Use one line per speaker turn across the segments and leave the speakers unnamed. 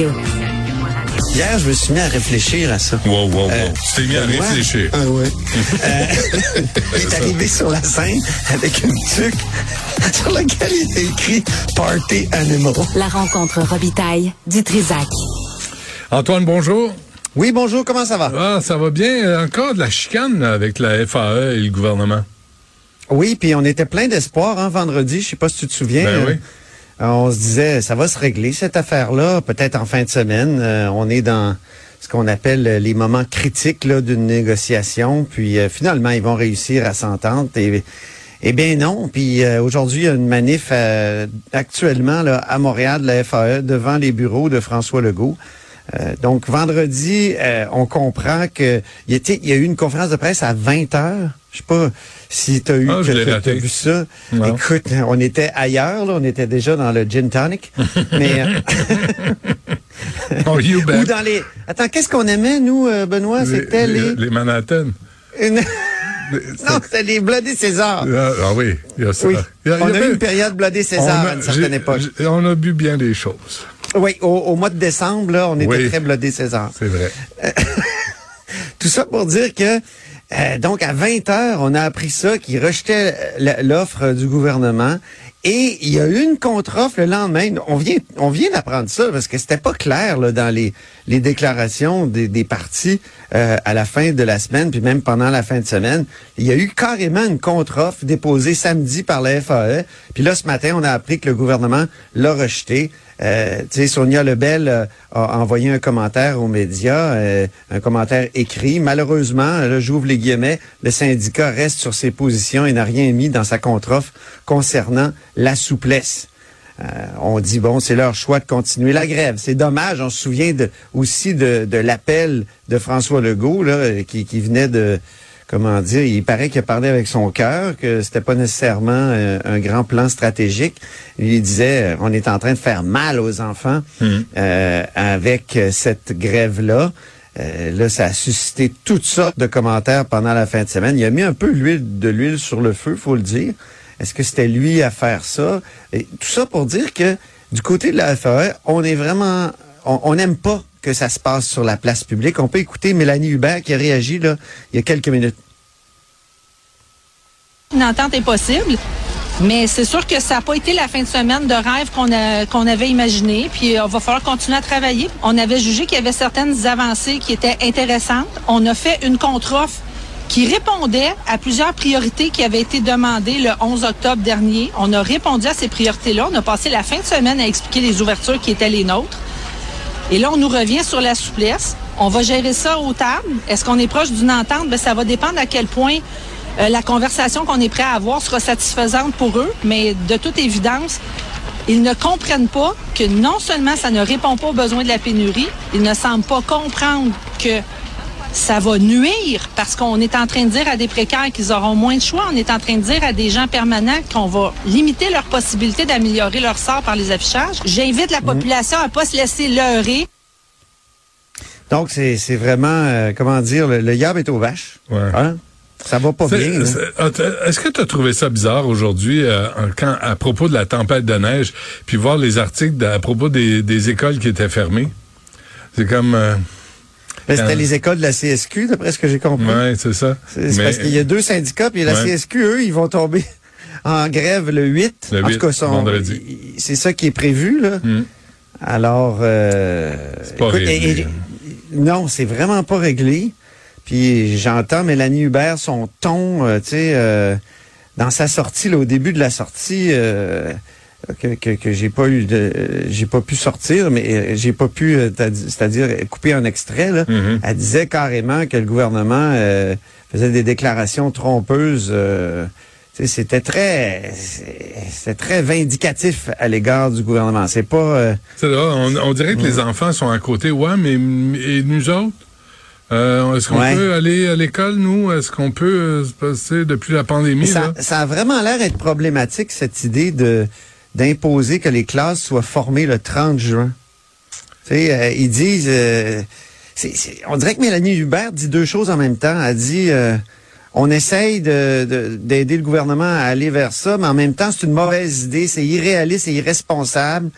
Radio.
Hier, je me suis mis à réfléchir à ça.
Wow, wow, wow.
Euh,
tu t'es mis à réfléchir.
Ah ouais. Euh, il est arrivé sur la scène avec une tuque sur laquelle il était écrit Party Animal.
La rencontre Robitaille du Trisac.
Antoine, bonjour.
Oui, bonjour, comment ça va?
Ah, ça va bien. Euh, Encore de la chicane avec la FAE et le gouvernement.
Oui, puis on était plein d'espoir hein, vendredi, je sais pas si tu te souviens.
Ben oui.
Euh, on se disait, ça va se régler cette affaire-là, peut-être en fin de semaine. Euh, on est dans ce qu'on appelle euh, les moments critiques d'une négociation, puis finalement, ils vont réussir à s'entendre. Et, eh bien non, puis aujourd'hui, il y a une manif actuellement là, à Montréal de la FAE devant les bureaux de François Legault. Euh, donc vendredi, euh, on comprend que il y, a eu une conférence de presse à 20 heures. Je sais pas si tu as eu
Ah,
vu ça.
Non.
Écoute, on était ailleurs, là, on était déjà dans le gin tonic. mais euh,
Oh, you bet.
ou dans les. Attends, qu'est-ce qu'on aimait nous, euh, Benoît? C'était les.
les Manhattan.
une- Non, c'était les Bloody César.
Ah, ah oui, il y a ça.
Oui.
Il y a- il y
On a eu une période Bloody César
a-
à une certaine époque.
On a bu bien des choses.
Oui, au, au mois de décembre, là, on était
Oui.
très Bloody César.
C'est vrai.
Tout ça pour dire que, euh, donc, à 20 heures, on a appris ça, qu'ils rejetaient la- l'offre du gouvernement. Et il y a eu une contre-offre le lendemain. On vient, on vient d'apprendre ça parce que c'était pas clair là, dans les, les déclarations des, des partis euh, à la fin de la semaine, puis même pendant la fin de semaine. Il y a eu carrément une contre-offre déposée samedi par la FAE. Puis là, ce matin, on a appris que le gouvernement l'a rejeté. Euh, Sonia Lebel euh, a envoyé un commentaire aux médias, euh, un commentaire écrit. Malheureusement, là, j'ouvre les guillemets, le syndicat reste sur ses positions et n'a rien mis dans sa contre-offre concernant la souplesse. Euh, on dit, bon, c'est leur choix de continuer la grève. C'est dommage, on se souvient de, aussi de, de l'appel de François Legault, là, qui, qui venait de, comment dire, il paraît qu'il a parlé avec son cœur, que c'était pas nécessairement euh, un grand plan stratégique. Il disait, euh, on est en train de faire mal aux enfants euh, avec cette grève-là. Euh, là, ça a suscité toutes sortes de commentaires pendant la fin de semaine. Il a mis un peu l'huile de l'huile sur le feu, faut le dire. Est-ce que c'était lui à faire ça? Et tout ça pour dire que du côté de la FAE, on est vraiment, on on n'aime pas que ça se passe sur la place publique. On peut écouter Mélanie Hubert qui a réagi là, il y a quelques minutes.
Une entente est possible. Mais c'est sûr que ça n'a pas été la fin de semaine de rêve qu'on avait imaginé. Puis il va falloir continuer à travailler. On avait jugé qu'il y avait certaines avancées qui étaient intéressantes. On a fait une contre-offre qui répondait à plusieurs priorités qui avaient été demandées le 11 octobre dernier. On a répondu à ces priorités-là. On a passé la fin de semaine à expliquer les ouvertures qui étaient les nôtres. Et là, on nous revient sur la souplesse. On va gérer ça au table. Est-ce qu'on est proche d'une entente? Ben, ça va dépendre à quel point euh, la conversation qu'on est prêt à avoir sera satisfaisante pour eux. Mais de toute évidence, ils ne comprennent pas que non seulement ça ne répond pas aux besoins de la pénurie, ils ne semblent pas comprendre que ça va nuire parce qu'on est en train de dire à des précaires qu'ils auront moins de choix. On est en train de dire à des gens permanents qu'on va limiter leur possibilité d'améliorer leur sort par les affichages. J'invite la population à pas se laisser leurrer.
Donc, c'est c'est vraiment, euh, comment dire, le, le yab est aux vaches.
Ouais.
Hein? Ça va pas
C'est-
bien.
c'est- ah, Est-ce que tu as trouvé ça bizarre aujourd'hui euh, quand, à propos de la tempête de neige, puis voir les articles de- à propos des, des écoles qui étaient fermées? C'est comme... euh,
Ben, C'était les écoles de la CSQ, d'après ce que j'ai compris.
ouais, c'est ça.
C'est parce qu'il y a deux syndicats, puis la
Ouais.
CSQ, eux, ils vont tomber en grève le 8.
Le
en
8,
tout cas, son-
vendredi.
il- c'est ça qui est prévu, là.
Hmm.
Alors, euh,
pas
écoute,
réglé,
et- et- non, c'est vraiment pas réglé. Puis j'entends Mélanie Hubert, son ton, euh, tu sais, euh, dans sa sortie, là, au début de la sortie, euh, que, que, que j'ai pas eu de, j'ai pas pu sortir, mais euh, j'ai pas pu, euh, c'est-à-dire couper un extrait. Là.
Mhm.
Elle disait carrément que le gouvernement euh, faisait des déclarations trompeuses. euh, c'était très, c'était très vindicatif à l'égard du gouvernement. C'est pas. euh,
on, on dirait que les enfants sont à côté. Ouais, mais et nous autres? Euh, Est-ce qu'on
Ouais.
peut aller à l'école, nous? Est-ce qu'on peut euh, se passer depuis la pandémie?
ça,
là?
ça a vraiment l'air d'être problématique, cette idée de d'imposer que les classes soient formées le 30 juin. Tu sais, euh, ils disent... euh, on dirait que Mélanie Hubert dit deux choses en même temps. Elle dit... euh, on essaye de- de- d'aider le gouvernement à aller vers ça, mais en même temps, c'est une mauvaise idée, c'est irréaliste et irresponsable.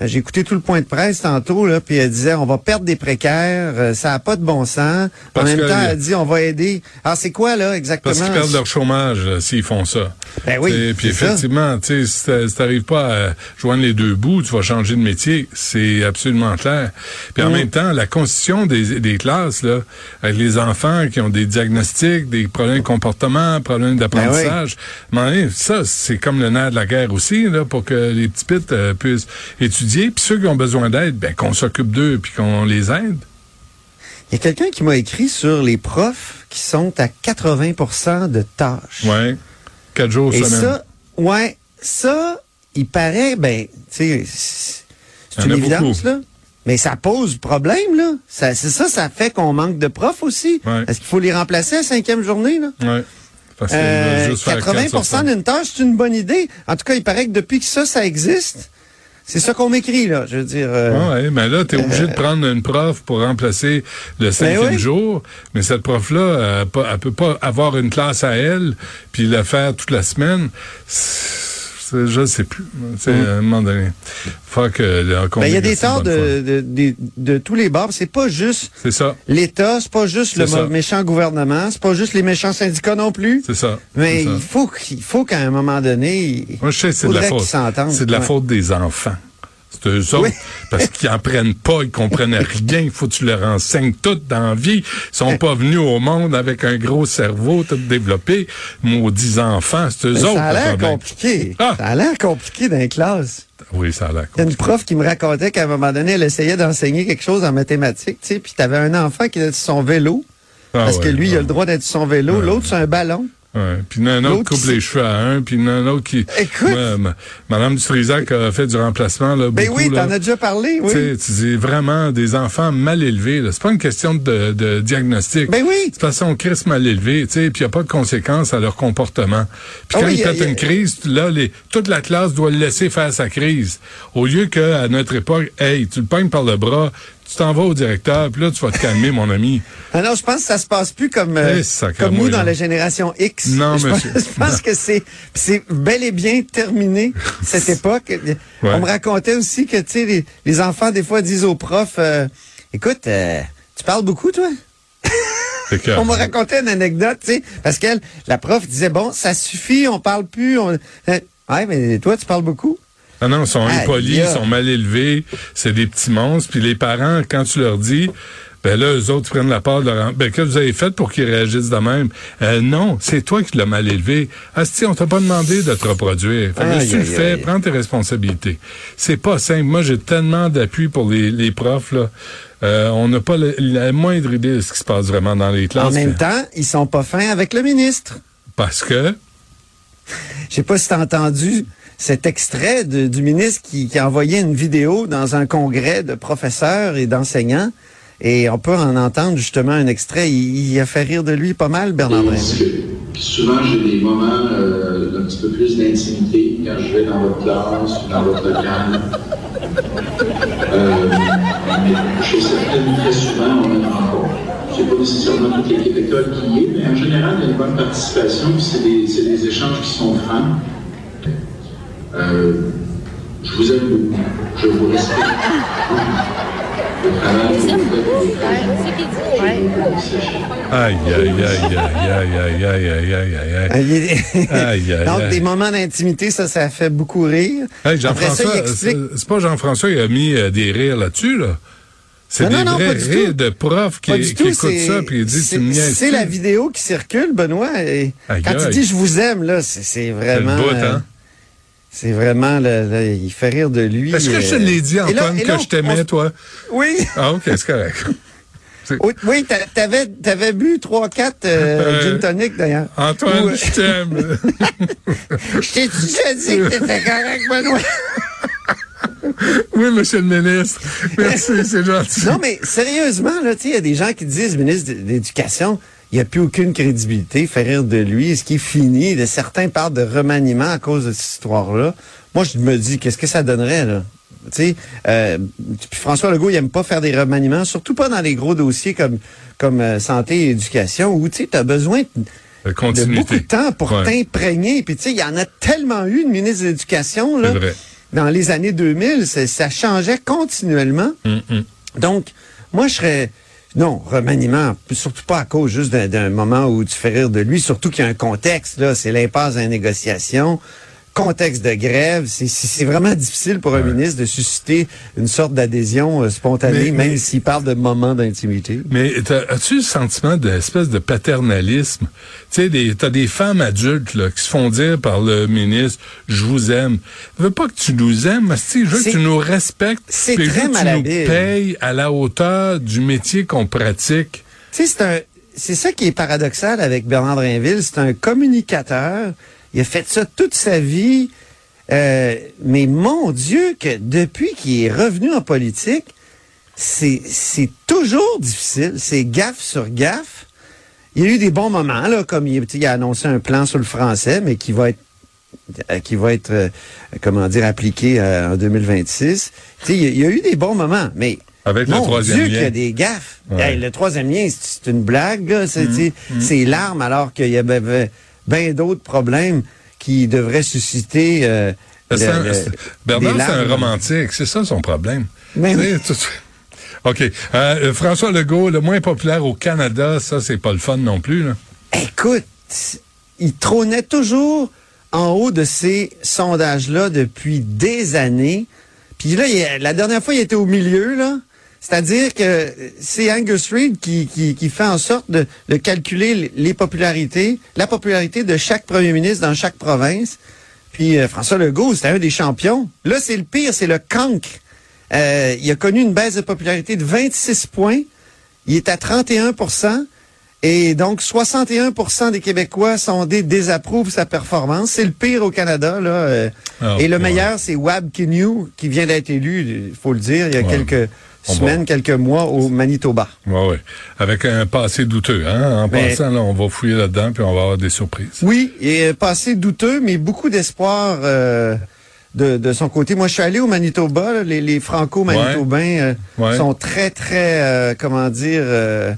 Euh, J'ai écouté tout le point de presse tantôt, là, puis elle disait on va perdre des précaires, euh, ça n'a pas de bon sens.
Parce
en même
que-
temps, elle dit on va aider. Alors c'est quoi là exactement?
Parce qu'ils perdent leur chômage euh, s'ils font ça.
Ben oui,
Et puis effectivement, tu sais, si t'a- si t'arrives pas à joindre les deux bouts, tu vas changer de métier. C'est absolument clair. Puis en
Mm.
même temps, la constitution des, des classes, là, avec les enfants qui ont des diagnostics, des problèmes de comportement, problèmes d'apprentissage,
Ben
ça, c'est comme le nerf de la guerre aussi, là, pour que les petits pits euh, puissent étudier. Puis ceux qui ont besoin d'aide, ben, qu'on s'occupe d'eux puis qu'on les aide.
Il y a quelqu'un qui m'a écrit sur les profs qui sont à 80% de tâches.
Ouais. Quatre jours
Et
semaine.
ça, ouais, ça, il paraît, ben, tu sais, c'est une évidence,
beaucoup.
là. Mais ça pose problème, là. Ça, c'est ça, ça fait qu'on manque de profs aussi.
Ouais.
Est-ce qu'il faut les remplacer à cinquième journée, là?
Ouais. Parce que
Euh,
juste faire quatre sur
80
cinq.
d'une tâche, c'est une bonne idée. En tout cas, il paraît que depuis que ça, ça existe, c'est ça qu'on m'écrit, là. Je veux dire. euh,
Ah ouais, mais là, tu es obligé de prendre une prof pour remplacer le cinquième
Ben oui.
jour. Mais cette prof-là, euh, pas- elle peut pas avoir une classe à elle, puis la faire toute la semaine. C'est- Je ne sais plus. Sais, À un moment donné. Faut que
Mm. ben, il y a des torts de, de, de, de tous les bords. C'est pas juste
C'est ça.
l'État, c'est pas juste le
C'est ça.
méchant gouvernement, c'est pas juste les méchants syndicats non plus.
C'est ça.
Mais
c'est ça.
il faut qu'il faut qu'à un moment donné,
Moi, je sais c'est de la faute.
s'entendent.
C'est de la
Ouais.
faute des enfants. C'est eux autres.
Oui.
Parce qu'ils en prennent pas, ils comprennent rien. Il faut que tu leur enseignes tout dans la vie. Ils sont pas venus au monde avec un gros cerveau tout développé. Maudits enfants, c'est eux
Mais
autres.
ça a l'air compliqué.
Ah!
Ça a l'air compliqué dans les classes.
Oui, ça a l'air
Il y a une
compliqué.
prof qui me racontait qu'à un moment donné, elle essayait d'enseigner quelque chose en mathématiques, tu sais, puis t'avais un enfant qui était sur son vélo,
Ah
parce que
ouais,
lui, il a
ouais.
le droit d'être sur son vélo, l'autre sur un ballon.
Ouais. Puis il y en a un autre coupe
qui-
les cheveux à un, puis il y en a un autre qui...
Écoute.
Ouais, ma- Madame Dutrisac a fait du remplacement, là,
Ben
beaucoup,
oui, t'en as déjà parlé, oui.
Tu sais, tu dis vraiment des enfants mal élevés. là. C'est pas une question de, de diagnostic.
Ben oui.
C'est parce qu'on crisse mal élevé, tu sais, puis il n'y a pas de conséquences à leur comportement. Puis
Ah
quand
oui,
ils
y a-
pètent
y a-
une crise, là, les, toute la classe doit le laisser faire sa crise. Au lieu qu'à notre époque, hey, tu le pognes par le bras, tu t'en vas au directeur, puis là, tu vas te calmer, mon ami.
Ah non, je pense que ça se passe plus comme, euh,
Eh,
comme nous dans la génération X.
Non,
je
monsieur.
Pense, je pense que c'est, c'est bel et bien terminé, cette époque. On me racontait aussi que, tu sais, les, les enfants, des fois, disent aux profs, euh, écoute, euh, tu parles beaucoup, toi? On m'a raconté une anecdote, tu sais, parce qu'elle, la prof disait, bon, ça suffit, on parle plus. On... Euh, Ouais, mais toi, tu parles beaucoup?
Ah non, ils sont impolis, ils sont mal élevés, c'est des petits monstres. Puis les parents, quand tu leur dis, ben là, eux autres ils prennent la part de leur... Ben, que vous avez fait pour qu'ils réagissent de même? Euh, non, c'est toi qui l'as mal élevé. Asti, on t'a pas demandé de te reproduire. Fait que si tu le fais,
aïe.
prends tes responsabilités. C'est pas simple. Moi, j'ai tellement d'appui pour les, les profs, là. Euh, on n'a pas la moindre idée de ce qui se passe vraiment dans les classes.
En même temps, ils sont pas fins avec le ministre.
Parce que...
Je sais pas si t'as entendu cet extrait de- du ministre qui, qui a envoyé une vidéo dans un congrès de professeurs et d'enseignants. Et on peut en entendre justement un extrait. Il, il a fait rire de lui pas mal, Bernard
souvent, j'ai des moments euh, d'un petit peu plus d'intimité quand je vais dans votre classe ou dans votre local. Euh, chez certaines, très souvent, on a une rencontre. C'est pas nécessairement toute l'équipe école qui y est, mais en général, il y a une bonne participation, puis c'est des, c'est des échanges qui sont francs. Euh, je vous aime beaucoup. Je vous respecte. Le travail que vous faites.
Aïe, aïe, aïe, aïe, aïe, aïe, aïe, aïe, aïe, aïe,
Ah,
aïe.
il est-
Aïe, aïe,
Donc,
aïe.
des moments d'intimité, ça, ça fait beaucoup rire.
Hey, Jean-François,
il explique...
c'est c'est pas Jean-François qui a mis euh, des rires là-dessus, là. C'est
Non,
des
non,
vrais
pas du
rires
tout.
de profs qui,
Pas du
qui
tout,
écoutent
c'est-
ça puis ils disent
c'est-
tu me niaises
C'est la vidéo qui circule, Benoît. Et
Aïe,
quand il
aïe.
dit je vous aime, là, c'est c'est vraiment.
bout,
euh,
hein?
C'est vraiment, le- le- il fait rire de lui.
Est-ce que je te
euh,
l'ai dit,
là-
Antoine,
là,
que je t'aimais,
on-
toi?
Oui.
Ah, OK, c'est correct.
Oui, oui t'a- t'avais, t'avais bu 3-4 euh,
Euh,
gin tonic d'ailleurs.
Antoine, je t'aime.
je t'ai déjà dit que t'étais correct, Benoît.
oui, monsieur le ministre. Merci, c'est gentil.
Non, mais sérieusement, là, tu sais, il y a des gens qui disent, ministre de l'Éducation, il n'y a plus aucune crédibilité, fait rire de lui, est-ce qu'il est fini? De certains parlent de remaniement à cause de cette histoire-là. Moi, je me dis, qu'est-ce que ça donnerait, là? Euh, François Legault, il aime pas faire des remaniements, surtout pas dans les gros dossiers comme, comme euh, santé et éducation, où, tu as besoin de, de beaucoup de temps pour
Ouais.
t'imprégner. Puis, il y en a tellement eu de ministre de l'Éducation, là. Dans les années 2000, ça, ça changeait continuellement.
Hum, hum.
Donc, moi, je serais... Non, remaniement, surtout pas à cause juste d'un- moment où tu fais rire de lui, surtout qu'il y a un contexte, là, c'est l'impasse dans les négociations, contexte de grève, c'est- vraiment difficile pour un ministre de susciter une sorte d'adhésion euh, spontanée,
Mais-
même s'il parle de moments d'intimité.
Mais t'as- as-tu le sentiment d'espèce de paternalisme? Tu sais, t'as des femmes adultes là, qui se font dire par le ministre, je vous aime. Je veux pas que tu nous aimes, mais je veux que tu nous respectes.
c'est très
que tu nous payes à la hauteur du métier qu'on pratique.
Tu sais, c'est un, c'est ça qui est paradoxal avec Bernard Drinville. C'est un communicateur. Il a fait ça toute sa vie. Euh, mais mon Dieu, que depuis qu'il est revenu en politique, c'est, toujours difficile. C'est gaffe sur gaffe. Il y a eu des bons moments, là, comme il, il a annoncé un plan sur le français, mais qui va être euh, qui va être, euh, comment dire, appliqué euh, en 2026. Tu sais, il y a- il y, a eu des bons moments, mais
Avec le
mon
troisième
Dieu
lien.
qu'il y a des gaffes.
Ouais.
Hey, le troisième lien, c'est une blague. C'est
Mm-hmm.
c'est l'arme, alors qu'il y avait bien d'autres problèmes qui devraient susciter... euh,
C'est
le-
un-
le-
c'est- Bernard, c'est un romantique. C'est ça son problème.
Mais
OK. Euh, François Legault, le moins populaire au Canada, ça, c'est pas le fun non plus. Là.
Écoute, il trônait toujours en haut de ces sondages-là depuis des années. Puis là, il la dernière fois, il était au milieu, là. C'est-à-dire que c'est Angus Reid qui, qui, qui fait en sorte de, de calculer les- popularités, la popularité de chaque premier ministre dans chaque province. Puis euh, François Legault, c'était un des champions. Là, c'est le pire, c'est le cancre. Euh, il a connu une baisse de popularité de 26 points. Il est à 31% et donc, 61% des Québécois sont des désapprouvent sa performance. C'est le pire au Canada. Là. euh.
Ah,
et le
ouais.
meilleur, c'est Wab Kinew, qui vient d'être élu, il faut le dire, il y a
Ouais.
quelques semaines, quelques mois au Manitoba.
Ouais, ouais. Avec un passé douteux. Hein? En
Mais-
passant, là, on va fouiller là-dedans, puis on va avoir des surprises.
Oui, et euh, passé douteux, mais beaucoup d'espoir euh, de, de son côté. Moi, je suis allé au Manitoba. là, les, les Franco-Manitobains euh,
Ouais.
sont très, très, euh, comment dire, euh,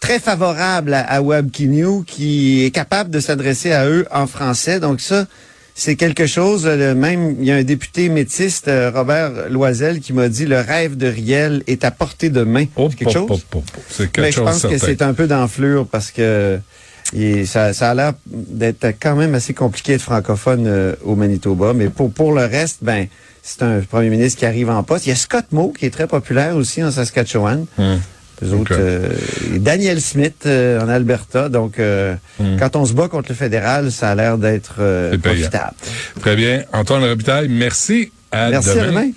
très favorables à, à Wab Kinew, qui est capable de s'adresser à eux en français. Donc ça, c'est quelque chose. le même, il y a un député métiste, euh, Robert Loisel, qui m'a dit le rêve de Riel est à portée de main.
Oh,
C'est quelque
oh,
chose?
oh. C'est quelque
Mais je
chose
pense que c'est un peu d'enflure parce que ça, ça a l'air d'être quand même assez compliqué d'être francophone euh, au Manitoba. Mais pour, pour le reste, ben c'est un premier ministre qui arrive en poste. Il y a Scott Moe qui est très populaire aussi en Saskatchewan.
Hum.
Euh, Daniel Smith euh, en Alberta. Donc, euh,
Hmm.
quand on se bat contre le fédéral, ça a l'air d'être euh, profitable.
Très bien. Antoine Robitaille, merci. À
Merci,
demain.
à demain.